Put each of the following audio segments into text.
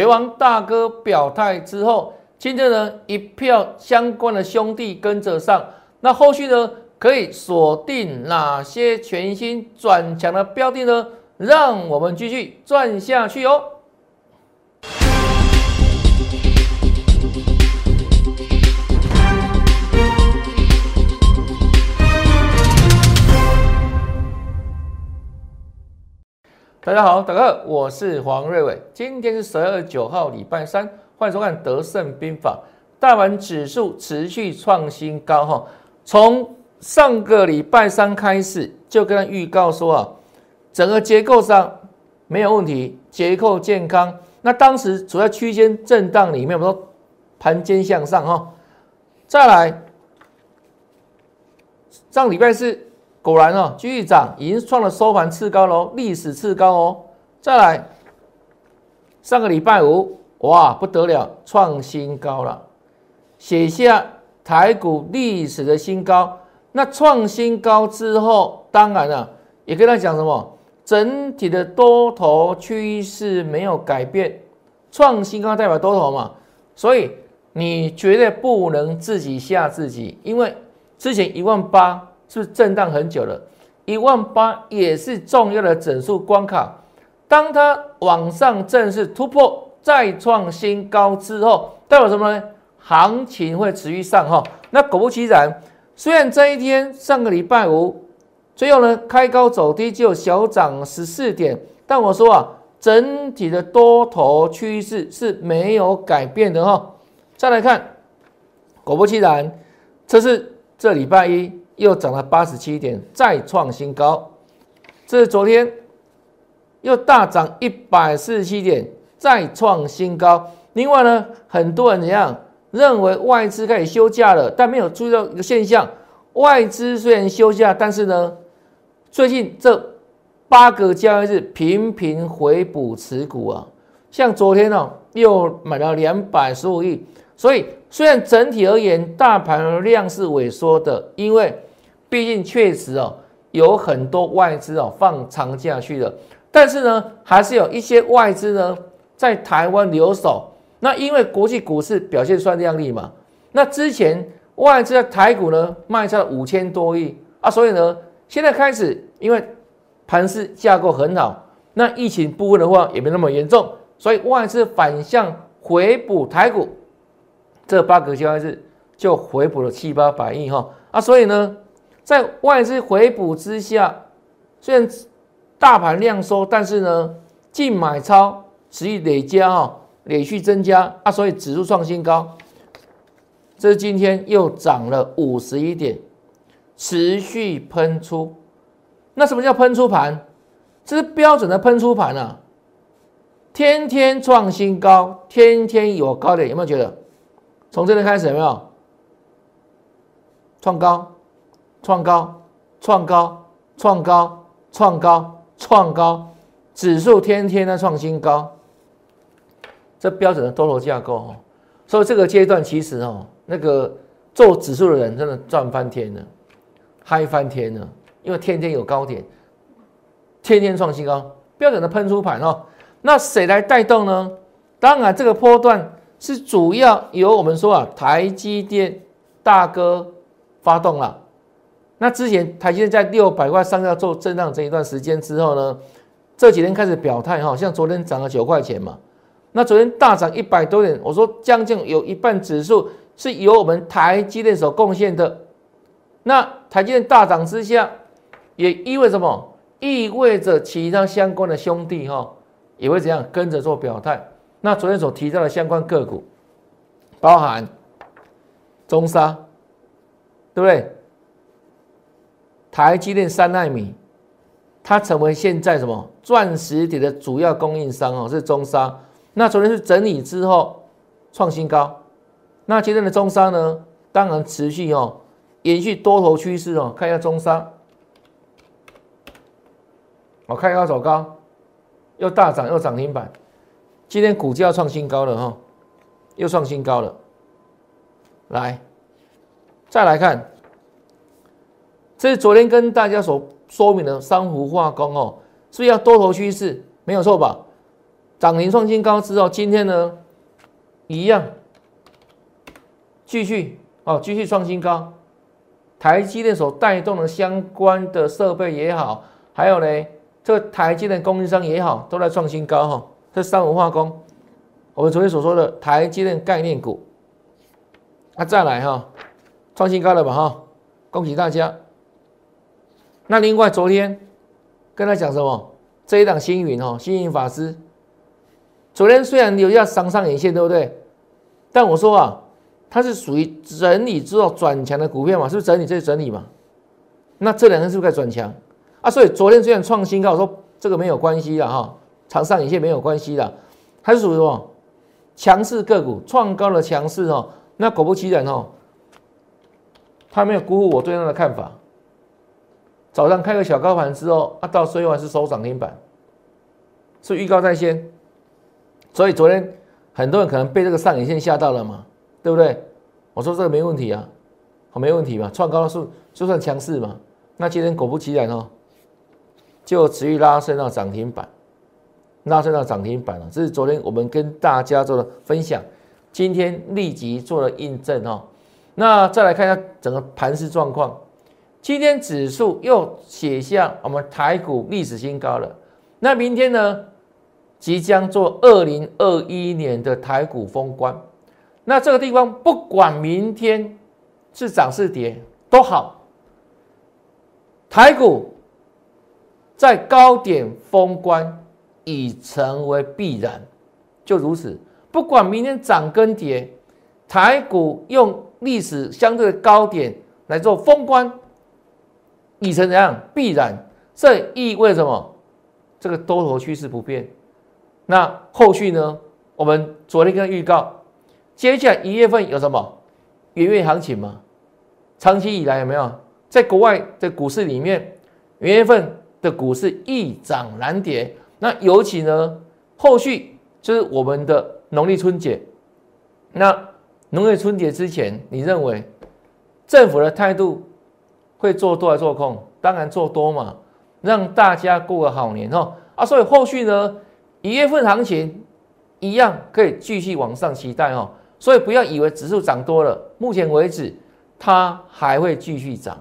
拳王大哥表态之后，今天呢一票相关的兄弟跟着上，那后续呢可以锁定哪些全新转强的标的呢？让我们继续转下去哦。大家好，大家好，我是黄瑞伟。今天是十二月九号，礼拜三，欢迎收看《德胜兵法》。大盘指数持续创新高哈，从上个礼拜三开始就跟他预告说啊，整个结构上没有问题，结构健康。那当时处在区间震荡里面，我们说盘间向上哈。再来，上礼拜四。果然哦，继续涨，已经创了收盘次高喽，历史次高哦。再来，上个礼拜五，哇，不得了，创新高了，写下台股历史的新高。那创新高之后，当然了，也跟他讲什么，整体的多头趋势没有改变，创新高代表多头嘛，所以你绝对不能自己吓自己，因为之前一万八。是震荡很久了，一万八也是重要的整数关卡。当它往上正式突破，再创新高之后，代表什么呢？行情会持续上哈。那果不其然，虽然这一天上个礼拜五，最后呢开高走低，就小涨十四点，但我说啊，整体的多头趋势是没有改变的哈。再来看，果不其然，这是这礼拜一。又涨了八十七点，再创新高。这是昨天又大涨一百四十七点，再创新高。另外呢，很多人怎样认为外资开始休假了，但没有注意到一个现象：外资虽然休假，但是呢，最近这八个交易日频频回补持股啊。像昨天呢，又买了两百十五亿。所以虽然整体而言，大盘量是萎缩的，因为毕竟确实哦，有很多外资哦放长假去了，但是呢，还是有一些外资呢在台湾留守。那因为国际股市表现算亮丽嘛，那之前外资在台股呢卖了五千多亿啊，所以呢，现在开始因为盘势架构很好，那疫情部分的话也没那么严重，所以外资反向回补台股，这八个交易日就回补了七八百亿哈啊，所以呢。在外资回补之下，虽然大盘量缩，但是呢，净买超持续累加哈，连续增加啊，所以指数创新高。这是今天又涨了五十一点，持续喷出。那什么叫喷出盘？这是标准的喷出盘啊！天天创新高，天天有高点，有没有觉得？从这边开始有没有创高？创高，创高，创高，创高，创高，指数天天在创新高，这标准的多头架构哦。所以这个阶段其实哦，那个做指数的人真的赚翻天了，嗨翻天了，因为天天有高点，天天创新高，标准的喷出盘哦。那谁来带动呢？当然，这个波段是主要由我们说啊，台积电大哥发动了。那之前台积电在六百块上下做震荡这一段时间之后呢，这几天开始表态哈，像昨天涨了九块钱嘛，那昨天大涨一百多点，我说将近有一半指数是由我们台积电所贡献的。那台积电大涨之下，也意味什么？意味着其他相关的兄弟哈也会怎样跟着做表态。那昨天所提到的相关个股，包含中沙，对不对？台积电三纳米，它成为现在什么钻石体的主要供应商哦，是中沙。那昨天是整理之后创新高，那今天的中沙呢，当然持续哦，延续多头趋势哦。看一下中沙，我看高走高，又大涨又涨停板，今天股价创新高了哈，又创新高了。来，再来看。这是昨天跟大家所说明的珊瑚化工哦，是要多头趋势？没有错吧？涨停创新高之后，今天呢一样继续哦，继续创新高。台积电所带动的相关的设备也好，还有呢，这个台积电供应商也好，都在创新高哈。这三文化工，我们昨天所说的台积电概念股，那再来哈，创新高了吧哈，恭喜大家。那另外昨天跟他讲什么？这一档星云哦，星云法师，昨天虽然留下上上影线，对不对？但我说啊。它是属于整理之后转强的股票嘛？是不是整理这是整理嘛？那这两天是不是该转强啊？所以昨天虽然创新高，我说这个没有关系的哈，长上影线没有关系的，它是属于什么强势个股创高的强势哦。那果不其然哦，他没有辜负我对它的看法。早上开个小高盘之后，啊，到最后还是收涨停板，是预告在先。所以昨天很多人可能被这个上影线吓到了嘛。对不对？我说这个没问题啊，好没问题嘛，创高的数就算强势嘛。那今天果不其然哦，就持续拉升到涨停板，拉升到涨停板了。这是昨天我们跟大家做的分享，今天立即做了印证哦。那再来看一下整个盘势状况，今天指数又写下我们台股历史新高了。那明天呢，即将做二零二一年的台股封关。那这个地方不管明天是涨是跌都好，台股在高点封关已成为必然，就如此。不管明天涨跟跌，台股用历史相对的高点来做封关，已成怎样必然？这意味着什么？这个多头趋势不变。那后续呢？我们昨天跟预告。接下来一月份有什么元月行情吗？长期以来有没有在国外的股市里面，元月份的股市易涨难跌？那尤其呢，后续就是我们的农历春节。那农历春节之前，你认为政府的态度会做多还是做空？当然做多嘛，让大家过个好年哦。啊，所以后续呢，一月份行情一样可以继续往上期待哦。所以不要以为指数涨多了，目前为止它还会继续涨，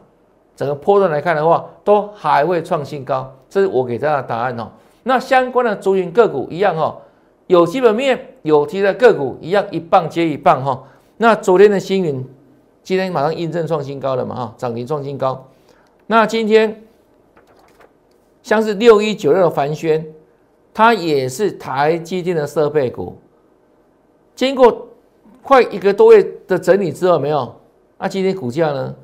整个波段来看的话，都还会创新高，这是我给大家的答案哦。那相关的主营个股一样哦，有基本面有题的个股一样，一棒接一棒哈。那昨天的星云，今天马上印证创新高了嘛哈，涨停创新高。那今天像是六一九六的凡轩，它也是台积电的设备股，经过。快一个多月的整理之后，没有？那今天股价呢？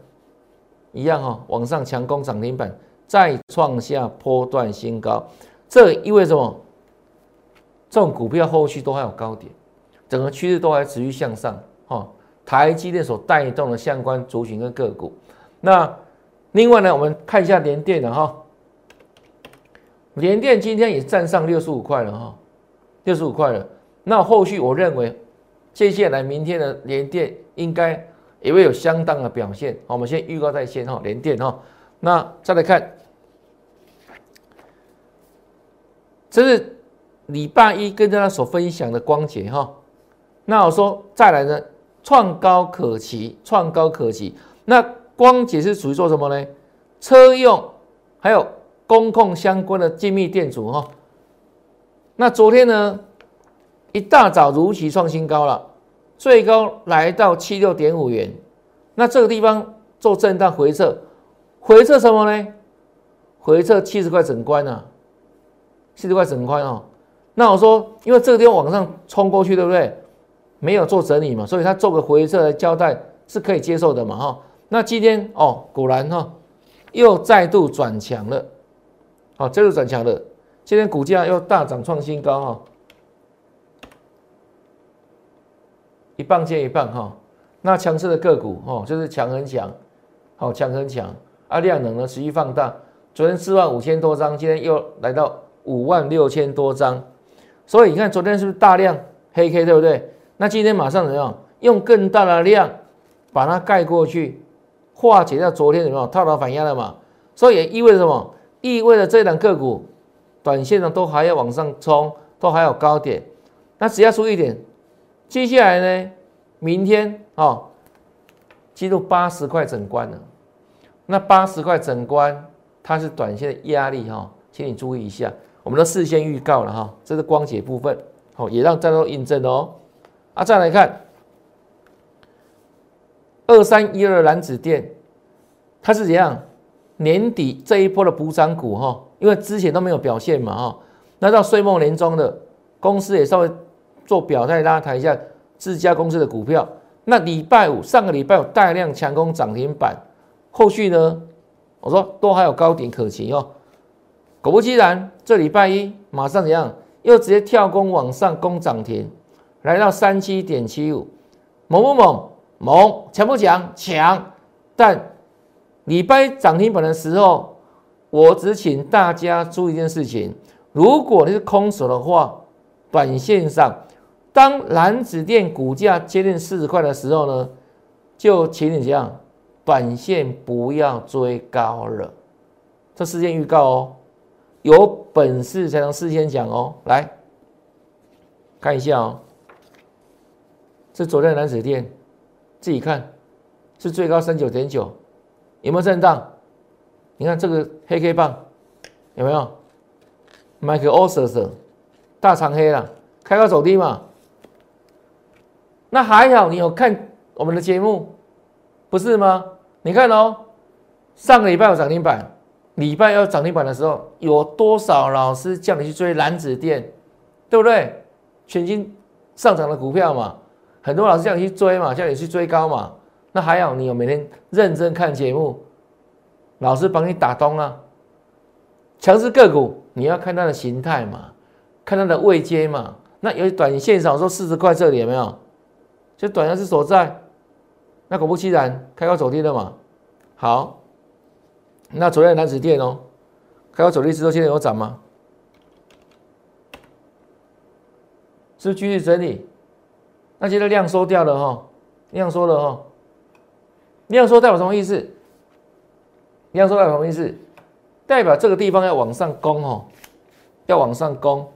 一样哈，往上强攻涨停板，再创下波段新高。这意味着什么？这种股票后续都还有高点，整个趋势都还持续向上。哈，台积电所带动的相关族群跟个股。那另外呢，我们看一下联电的哈，联电今天也站上六十五块了哈，六十五块了。那后续我认为。接下来明天的联电应该也会有相当的表现。我们先预告在先哈，联电哈。那再来看，这是礼拜一跟大家所分享的光捷哈。那我说再来呢，创高可期，创高可期。那光解是属于做什么呢？车用还有工控相关的精密电阻哈。那昨天呢？一大早如期创新高了，最高来到七六点五元。那这个地方做震荡回撤，回撤什么呢？回撤七十块整关啊，七十块整关哦。那我说，因为这个地方往上冲过去，对不对？没有做整理嘛，所以它做个回撤来交代是可以接受的嘛，哈。那今天哦，果然哈，又再度转强了，好，再度转强了。今天股价又大涨创新高哈。一棒接一棒哈，那强势的个股哦，就是强很强，好强很强啊，量能呢持续放大，昨天四万五千多张，今天又来到五万六千多张，所以你看昨天是不是大量黑 K 对不对？那今天马上怎么样？用更大的量把它盖过去，化解掉昨天怎么样套牢反压了嘛？所以也意味着什么？意味着这两个股短线上都还要往上冲，都还有高点。那只要注意一点，接下来呢，明天哦，进入八十块整关了。那八十块整关，它是短线的压力哈，请你注意一下。我们都事先预告了哈，这是光解部分，好，也让大家都印证哦。啊，再来看二三一二蓝子电，它是怎样？年底这一波的补涨股哈，因为之前都没有表现嘛哈，那到岁末年终的公司也稍微做表态，大家谈一下自家公司的股票。那礼拜五上个礼拜有大量强攻涨停板。后续呢？我说都还有高点可期哦。果不其然，这礼拜一马上怎样？又直接跳空往上攻涨停，来到三七点七五，猛不猛？猛！强不强？强！但礼拜涨停板的时候，我只请大家注意一件事情：如果你是空手的话，短线上，当蓝子电股价接近四十块的时候呢，就请你这样。短线不要追高了，这事先预告哦，有本事才能事先讲哦。来看一下哦，这昨天的蓝水店，自己看是最高三九点九，有没有震荡？你看这个黑 K 棒有没有？Michael o s s 大长黑了，开高走低嘛。那还好，你有看我们的节目，不是吗？你看哦，上个礼拜有涨停板，礼拜要涨停板的时候，有多少老师叫你去追蓝子店，对不对？全新上涨的股票嘛，很多老师叫你去追嘛，叫你去追高嘛。那还好，你有每天认真看节目，老师帮你打通啊。强势个股你要看它的形态嘛，看它的位阶嘛。那有短线上说四十块这里有没有？就短线是所在。那果不其然，开高走低了嘛。好，那昨天南子电哦，开高走低之后，现在有涨吗？是继续整理。那现在量缩掉了哈，量缩了哈。量缩代表什么意思？量缩代表什么意思？代表这个地方要往上攻哦，要往上攻。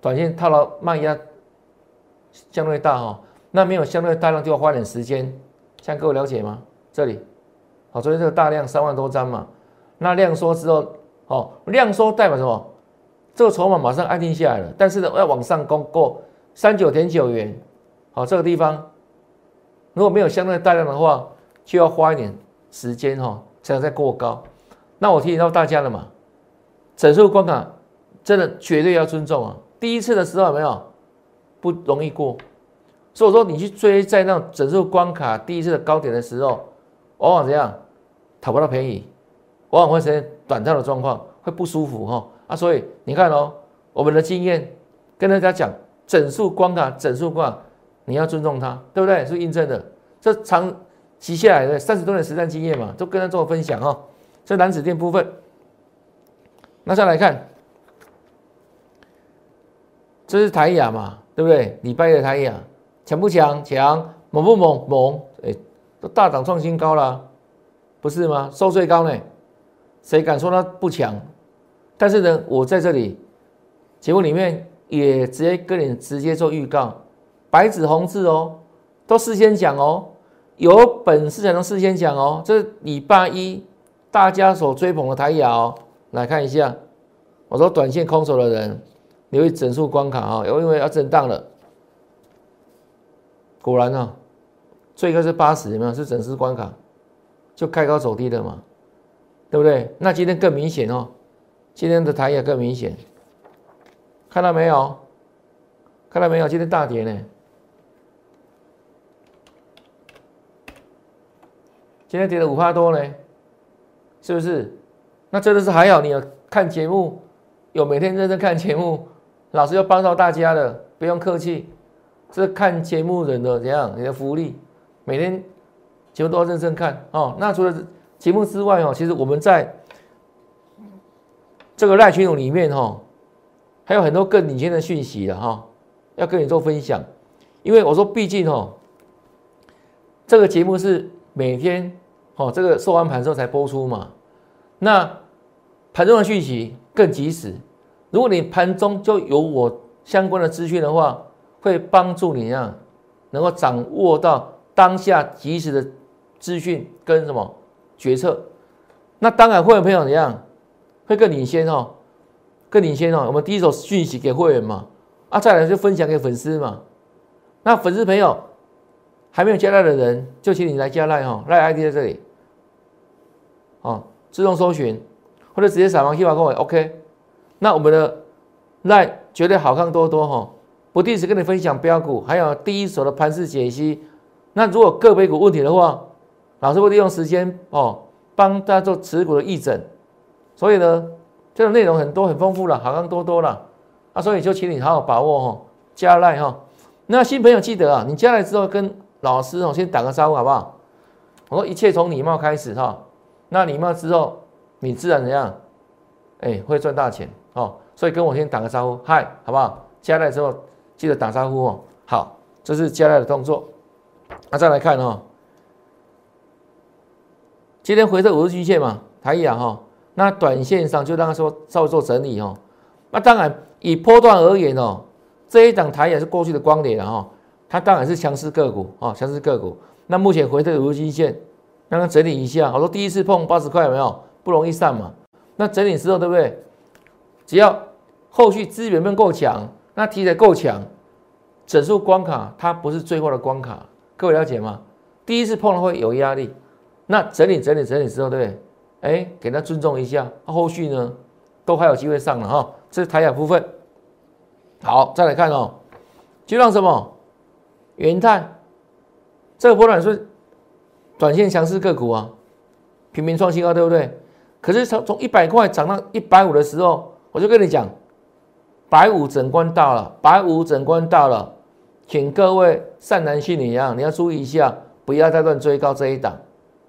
短线套牢卖压相对大哈。那没有相对大量就要花点时间，像各位了解吗？这里，好，昨天这个大量三万多张嘛，那量缩之后，哦，量缩代表什么？这个筹码马上安定下来了，但是呢，要往上攻过三九点九元，好，这个地方如果没有相对大量的话，就要花一点时间哈，才能再过高。那我提醒到大家了嘛，整数关卡真的绝对要尊重啊！第一次的时候有没有不容易过？所以说，你去追在那整数关卡第一次的高点的时候，往往怎样讨不到便宜，往往会出现短暂的状况，会不舒服哈啊！所以你看哦，我们的经验跟大家讲，整数关卡、整数关，你要尊重它，对不对？是印证的，这长期下来的三十多年实战经验嘛，都跟他做分享哦。这蓝子店部分，那再来看，这是台雅嘛，对不对？礼拜的台雅。强不强？强，猛不猛？猛！哎，都大涨创新高了，不是吗？收最高呢，谁敢说它不强？但是呢，我在这里节目里面也直接跟你直接做预告，白纸红字哦，都事先讲哦，有本事才能事先讲哦。这礼拜一大家所追捧的台哦，来看一下，我说短线空手的人留意整数关卡啊，因为要震荡了。果然呢，最高是八十，有没有？是整数关卡，就开高走低的嘛，对不对？那今天更明显哦，今天的台也更明显，看到没有？看到没有？今天大跌呢，今天跌了五趴多呢，是不是？那真的是还好，你有看节目，有每天认真看节目，老师要帮到大家的，不用客气。这看节目人的怎样？你的福利，每天节目都要认真看哦。那除了节目之外哦，其实我们在这个赖群组里面哈，还有很多更领先的讯息的哈，要跟你做分享。因为我说，毕竟哦，这个节目是每天哦，这个收完盘之后才播出嘛。那盘中的讯息更及时，如果你盘中就有我相关的资讯的话，会帮助你啊，能够掌握到当下及时的资讯跟什么决策。那当然，会员朋友怎样会更领先哦，更领先哦。我们第一手讯息给会员嘛，啊，再来就分享给粉丝嘛。那粉丝朋友还没有加赖的人，就请你来加赖哈，赖 ID 在这里，哦，自动搜寻或者直接扫描 QR code OK。那我们的赖绝对好看多多哈，不定时跟你分享标股，还有第一手的盘势解析。那如果个别股问题的话，老师会利用时间哦，帮大家做持股的议诊。所以呢，这种内容很多很丰富了，好看多多了啊，所以就请你好好把握哈，加赖哈。那新朋友记得啊，你加来之后跟老师哦先打个招呼好不好？我说一切从礼貌开始哈，那礼貌之后你自然怎样？哎，会赚大钱。哦，所以跟我先打个招呼，嗨，好不好？加来之后记得打招呼哦。好，这是加来的动作。那再来看哦，今天回撤五日均线嘛，台阳哈，那短线上就让他说稍微做整理哦。那当然以波段而言哦，这一档台也是过去的光点了哈，它当然是强势个股哦，强势个股。那目前回撤五日均线，让它整理一下。好多第一次碰八十块有没有？不容易上嘛。那整理之后对不对？只要后续资源面够强，那题材够强，整数关卡它不是最后的关卡，各位了解吗？第一次碰了会有压力，那整理整理整理之后，对不对？哎，给他尊重一下，后续呢都还有机会上了哈。这是台雅部分。好，再来看哦，就让什么元泰这个波段是短线强势个股啊，平民创新高，对不对？可是从从一百块涨到一百五的时候。我就跟你讲，百五整关到了，百五整关到了，请各位善男信女啊，你要注意一下，不要再乱追高这一档，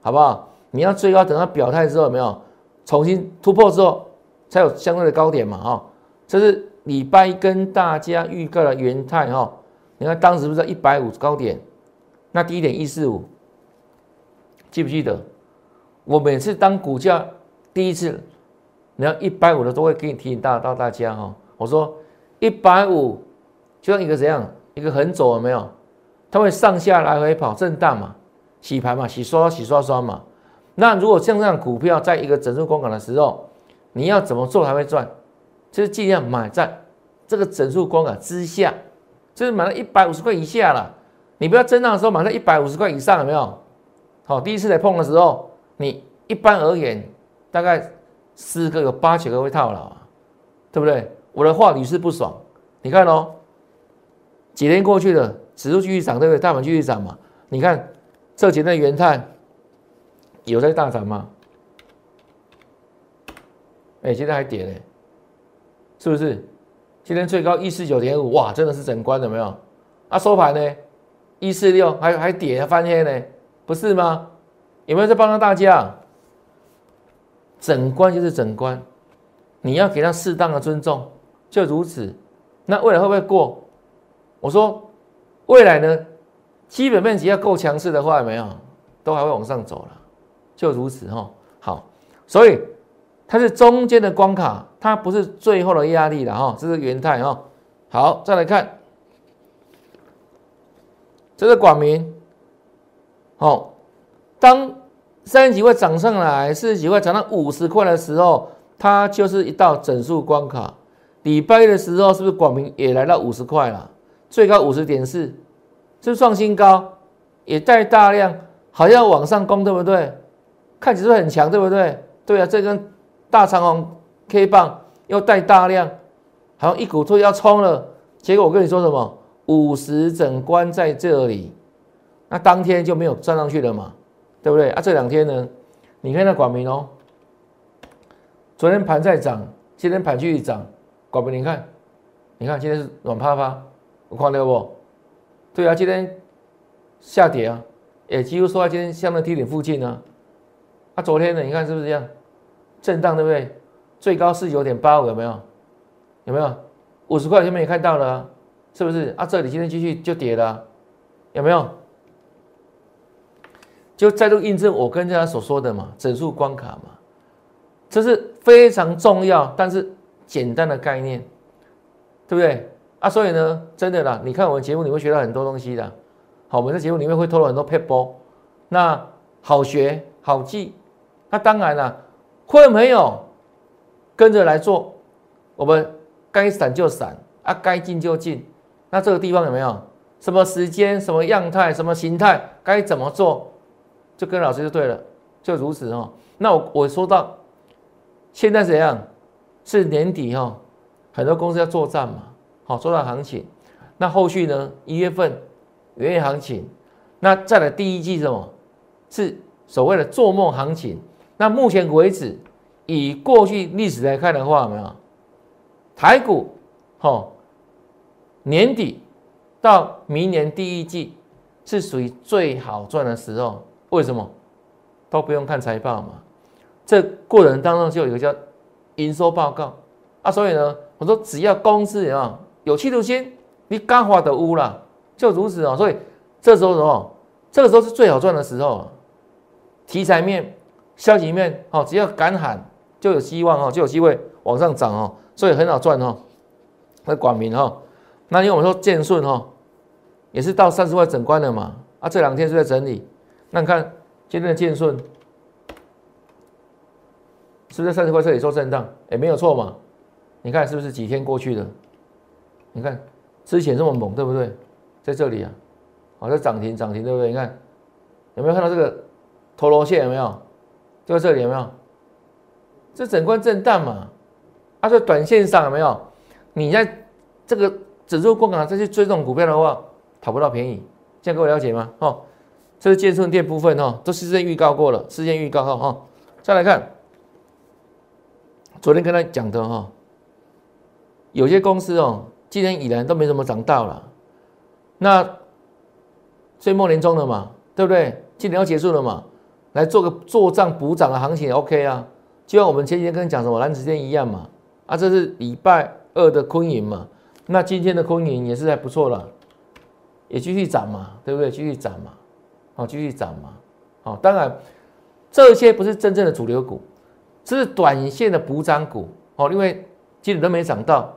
好不好？你要最高，等它表态之后，有没有重新突破之后，才有相对的高点嘛？哈，这是礼拜一跟大家预告的元泰哈，你看当时不是在一百五高点，那低点一四五，记不记得？我每次当股价第一次。你要一百五的都会给你提醒大到大家哈，我说一百五就像一个怎样一个横轴有没有？它会上下来回跑震荡嘛，洗盘嘛，洗刷洗刷刷嘛。那如果像这样股票在一个整数关口的时候，你要怎么做才会赚？就是尽量买在这个整数关口之下，就是买到一百五十块以下了。你不要震荡的时候买在一百五十块以上，有没有？好，第一次来碰的时候，你一般而言大概。四个有八九个会套牢啊，对不对？我的话屡试不爽。你看哦，几天过去了，指数继续涨，对不对？大盘继续涨嘛。你看这几天的元泰有在大涨吗？哎，今天还跌嘞，是不是？今天最高一四九点五，哇，真的是整关了没有？啊，收盘呢？一四六，还还跌还翻黑呢，不是吗？有没有在帮到大家？整关就是整关，你要给他适当的尊重，就如此。那未来会不会过？我说未来呢，基本面只要够强势的话，没有都还会往上走了，就如此哈。好，所以它是中间的关卡，它不是最后的压力了哈。这是元泰哈。好，再来看，这是广明。好，当。三十几块涨上来，四十几块涨到五十块的时候，它就是一道整数关卡。礼拜一的时候，是不是广明也来到五十块了？最高五十点四，是不是创新高？也带大量，好像往上攻，对不对？看起来很强，对不对？对啊，这根大长红 K 棒又带大量，好像一股推要冲了。结果我跟你说什么？五十整关在这里，那当天就没有站上去了嘛？对不对啊？这两天呢，你看那广明哦，昨天盘在涨，今天盘继续涨。广明，你看，你看今天是软趴趴，我看到不？对啊，今天下跌啊，也几乎说在今天相当低点附近呢。啊，昨天呢，你看是不是这样？震荡对不对？最高是九点八五，有没有？有没有？五十块前面也看到了，是不是？啊，这里今天继续就跌了，有没有？就再度印证我跟大家所说的嘛，整数关卡嘛，这是非常重要，但是简单的概念，对不对？啊，所以呢，真的啦，你看我们节目，你会学到很多东西的。好，我们在节目里面会透露很多 paper，那好学好记。那当然了，会没有跟着来做，我们该闪就闪啊，该进就进。那这个地方有没有什么时间、什么样态、什么形态，该怎么做，就跟老师就对了，就如此哦。那我我说到现在怎样？是年底哈，很多公司要作战嘛，好做账行情。那后续呢？一月份元月行情，那再来第一季什么？是所谓的做梦行情。那目前为止，以过去历史来看的话，没有台股，哈，年底到明年第一季是属于最好赚的时候。为什么？都不用看财报嘛，这过程当中就有一个叫。营收报告啊，所以呢，我说只要公司啊有企图心，你刚花的污了，就如此啊。所以这时候什么？这个时候是最好赚的时候。题材面、消息面哦，只要敢喊，就有希望哦，就有机会往上涨哦。所以很好赚哦。那广明哈，那因为我们说建顺哈，也是到三十块整关了嘛。啊，这两天是在整理。那你看今天的建顺。是不是三十块这里做震荡？哎，没有错嘛。你看是不是几天过去的？你看之前这么猛，对不对？在这里啊，好，在涨停涨停，对不对？你看有没有看到这个头螺线？有没有？就在这里有没有？这整关震荡嘛。啊，在短线上有没有？你在这个指数过港再去追这种股票的话，讨不到便宜。这样各位了解吗？哦，这是建顺店部分哦，都事先预告过了，事先预告哈。哈，再来看。昨天跟他讲的哈，有些公司哦，今年以来都没怎么涨到了，那岁末年终了嘛，对不对？今年要结束了嘛，来做个做账补涨的行情也 OK 啊，就像我们前几天跟你讲什么蓝子天一样嘛，啊，这是礼拜二的昆银嘛，那今天的昆银也是还不错了，也继续涨嘛，对不对？继续涨嘛，好，继续涨嘛，好，当然这些不是真正的主流股。这是短线的补涨股。哦，因为今年都没涨到，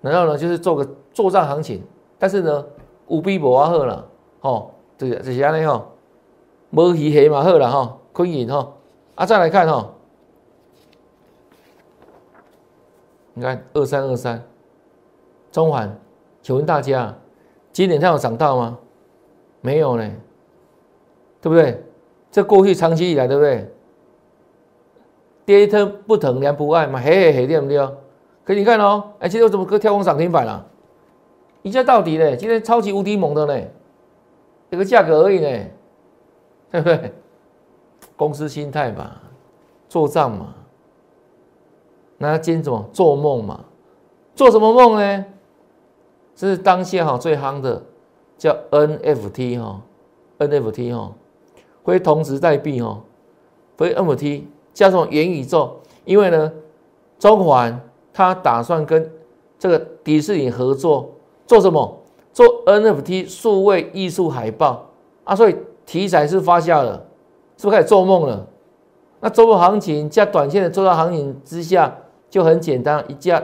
然后呢就是做个做账行情，但是呢五比无啊好了哦，这个这些安尼吼，无鱼黑嘛好了哈，昆银哈啊再来看哈，你看二三二三中环，请问大家今年它有涨到吗？没有呢，对不对？这过去长期以来对不对？跌一疼不疼，娘不爱嘛，嘿嘿嘿，对不对？可你看哦，哎，今天我怎么个跳空涨停板了？一下到底嘞，今天超级无敌猛的嘞，这个价格而已呢，对不对？公司心态嘛，做账嘛，那今天怎么做梦嘛？做什么梦呢？这是当下哈最夯的，叫 NFT 哈，NFT 哈，非同时代币哈，非 NFT。叫做元宇宙，因为呢，中环他打算跟这个迪士尼合作，做什么？做 NFT 数位艺术海报啊，所以题材是发酵了，是不是开始做梦了？那周末行情加短线的周到行情之下，就很简单，一价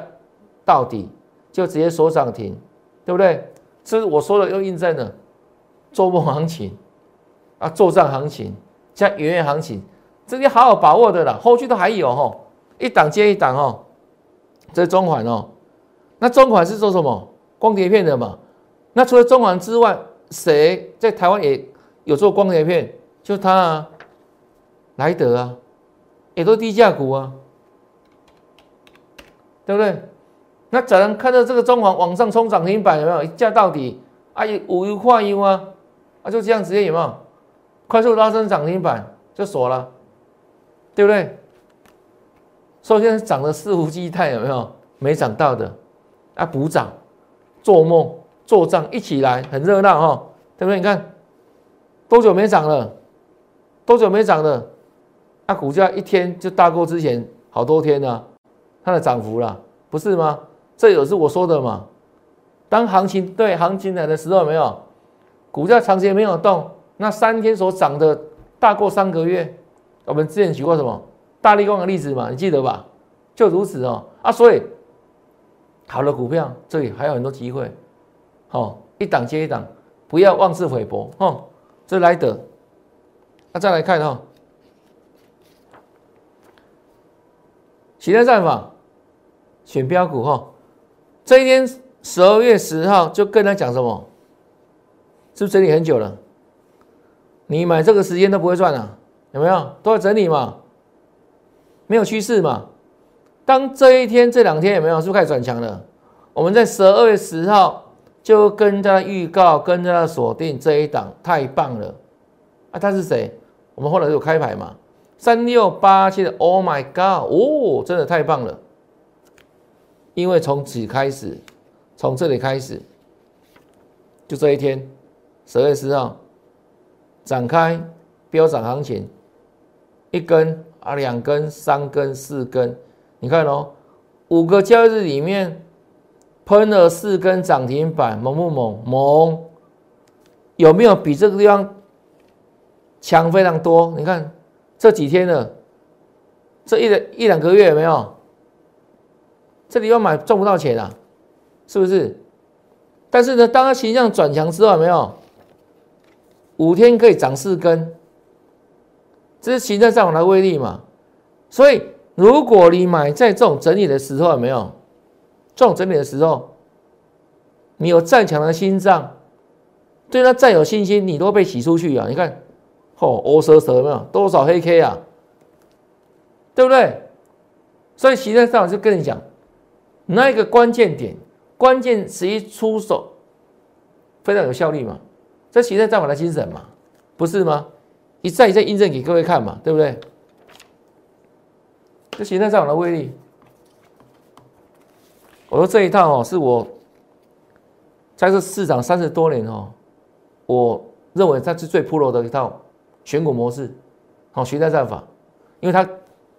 到底就直接锁涨停，对不对？这是我说的又印证了周末行情啊，做账行情加元月行情。这些好好把握的啦，后续都还有哈，一档接一档哦。这是中环哦，那中环是做什么？光碟片的嘛。那除了中环之外，谁在台湾也有做光碟片？就他啊，莱德啊，也都低价股啊，对不对？那怎能看到这个中环往上冲涨停板有没有？一价到底啊，五优化优啊，啊就这样直接有没有？快速拉升涨停板就锁了。对不对？首先涨得肆无忌惮，有没有？没涨到的啊，补涨，做梦做账一起来，很热闹哈，对不对？你看多久没涨了？多久没涨了？啊，股价一天就大过之前好多天呢，它的涨幅了，不是吗？这也是我说的嘛。当行情对行情来的时候，没有？股价长期没有动，那三天所涨的大过三个月。我们之前举过什么大力光的例子嘛？你记得吧？就如此哦啊，所以好的股票，这里还有很多机会，好，一档接一档，不要妄自菲薄，哦，这来得，那再来看哈，其他战法选标股哈，这一天十二月十号就跟他讲什么，是不是整理很久了？你买这个时间都不会赚啊，有没有？都在整理嘛，没有趋势嘛。当这一天、这两天有没有是不是开始转强了？我们在十二月十号就跟他预告、跟大家锁定这一档，太棒了啊！他是谁？我们后来有开牌嘛？三六八七的，Oh my God！哦，真的太棒了！因为从此开始，从这里开始，就这一天，十二月十号展开飙涨行情，一根啊，两根、三根、四根。你看哦，五个交易日里面喷了四根涨停板，猛不猛？猛！有没有比这个地方强非常多？你看这几天呢这一两一两个月有没有？这里要买赚不到钱啊，是不是？但是呢，当它形象转强之后，有没有五天可以涨四根？这是形态上的威力嘛？所以。如果你买在这种整理的时候，有没有？这种整理的时候，你有再强的心脏，对他再有信心，你都被洗出去啊！你看，哦，欧蛇蛇没有？多少黑 K 啊？对不对？所以，实在上就跟你讲，那一个关键点，关键时一出手，非常有效率嘛。这实在战法的精神嘛，不是吗？一再一再印证给各位看嘛，对不对？这形态上的威力，我说这一套哦，是我在这市场三十多年哦，我认为它是最 pro 的一套选股模式，好形态战法，因为它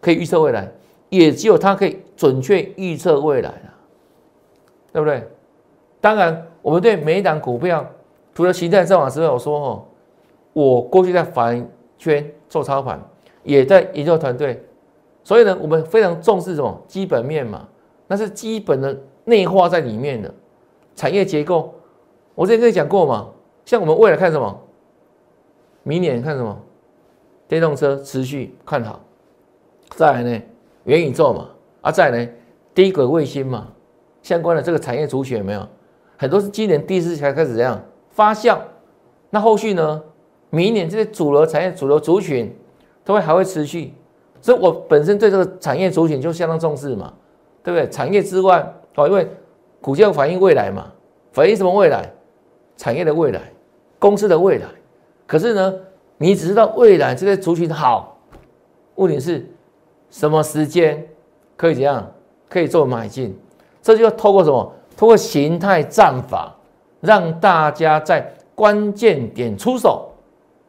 可以预测未来，也只有它可以准确预测未来了，对不对？当然，我们对每一档股票，除了形态战法之外，我说哦，我过去在反圈做操盘，也在研究团队。所以呢，我们非常重视什么基本面嘛？那是基本的内化在里面的产业结构。我之前跟你讲过嘛，像我们未来看什么？明年看什么？电动车持续看好。再来呢，元宇宙嘛，啊，再来呢，低轨卫星嘛，相关的这个产业主选有没有？很多是今年第四季才开始这样发酵。那后续呢？明年这些主流产业、主流族群都会还会持续。所以我本身对这个产业族群就相当重视嘛，对不对？产业之外，哦，因为股价反映未来嘛，反映什么未来？产业的未来，公司的未来。可是呢，你只知道未来这些族群好，问题是什么时间可以怎样可以做买进？这就要透过什么？透过形态战法，让大家在关键点出手，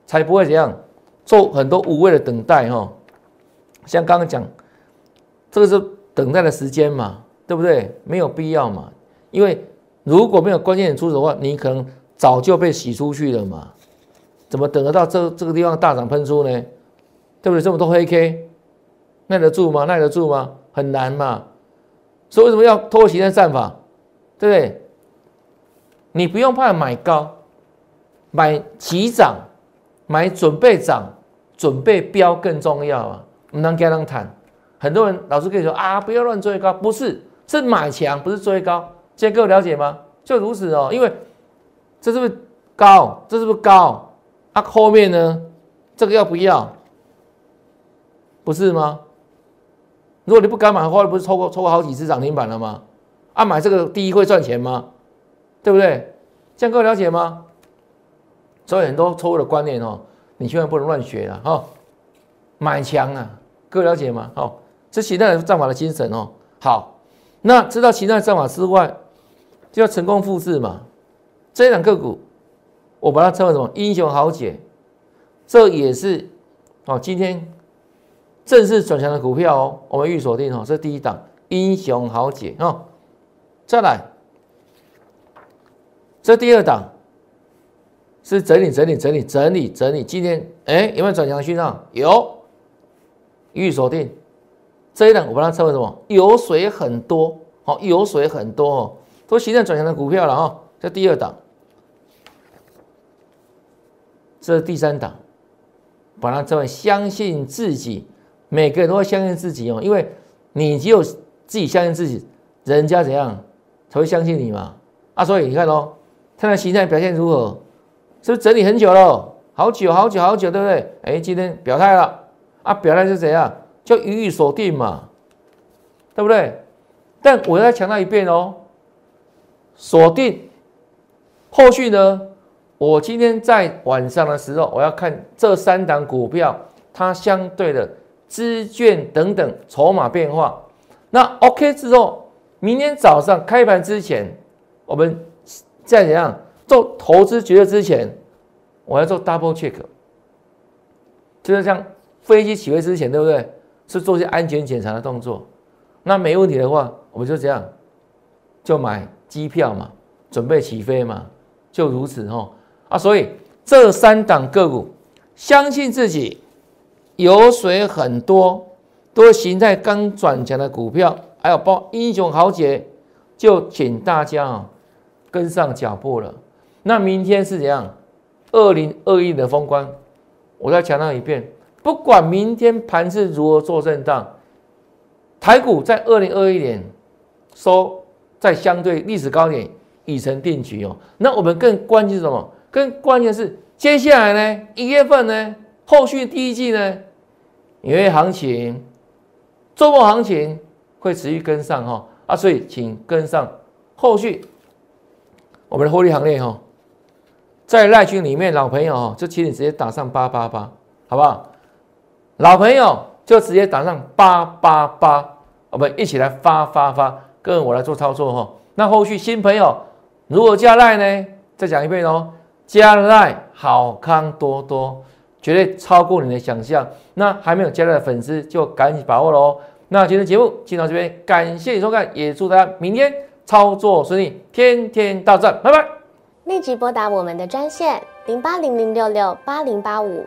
才不会怎样做很多无谓的等待哈。像刚刚讲，这个是等待的时间嘛，对不对？没有必要嘛，因为如果没有关键点出手的话，你可能早就被洗出去了嘛。怎么等得到这这个地方大涨喷出呢？对不对？这么多黑 K，耐得住吗？耐得住吗？很难嘛。所以为什么要拖形态战法？对不对？你不用怕买高，买急涨，买准备涨，准备标更重要啊。不能跟人谈，很多人老是跟你说啊，不要乱追高，不是，是买强，不是追高。现在各位了解吗？就如此哦，因为这是不是高？这是不是高？啊，后面呢？这个要不要？不是吗？如果你不敢买的话，不是抽过抽过好几次涨停板了吗？啊，买这个第一会赚钱吗？对不对？这样各位了解吗？所以很多错误的观念哦，你千万不能乱学了哈。买强啊，各位了解吗？好，这其他的战法的精神哦。好，那知道其他的战法之外，就要成功复制嘛。这一档个股，我把它称为什么？英雄豪杰，这也是哦，今天正式转强的股票哦。我们预锁定哦，这第一档英雄豪杰哦。再来，这第二档是整理整理整理整理整理。今天哎，有没有转强讯号？有。预锁定这一档，我把它称为什么？油水很多好，油水很多哦，都形成转强的股票了哦。这第二档，这是第三档，把它称为相信自己，每个人都会相信自己哦，因为你只有自己相信自己，人家怎样才会相信你嘛？啊，所以你看哦，它的形态表现如何？是不是整理很久了？好久好久好久，对不对？哎，今天表态了啊！表态是怎样？就予以锁定嘛，对不对？但我要强调一遍哦，锁定后续呢？我今天在晚上的时候，我要看这三档股票它相对的资券等等筹码变化。那 OK 之后，明天早上开盘之前，我们再怎样做投资决策之前。我要做 double check，就是像飞机起飞之前，对不对？是做些安全检查的动作。那没问题的话，我们就这样，就买机票嘛，准备起飞嘛，就如此哦。啊，所以这三档个股，相信自己，油水很多，都形态刚转强的股票，还有包英雄豪杰，就请大家啊跟上脚步了。那明天是怎样？二零二一的封关，我再强调一遍，不管明天盘是如何做震荡，台股在二零二一年收在相对历史高点已成定局哦。那我们更关心什么？更关键是接下来呢？一月份呢？后续第一季呢？因为行情周末行情会持续跟上哈啊，所以请跟上后续我们的获利行列哈。在赖群里面，老朋友哦，就请你直接打上八八八，好不好？老朋友就直接打上八八八，我们一起来发发发，跟我来做操作哈。那后续新朋友如果加赖呢？再讲一遍哦，加赖好康多多，绝对超过你的想象。那还没有加赖的粉丝就赶紧把握喽。那今天节目就到这边，感谢你收看，也祝大家明天操作顺利，天天到赚，拜拜。立即拨打我们的专线零八零零六六八零八五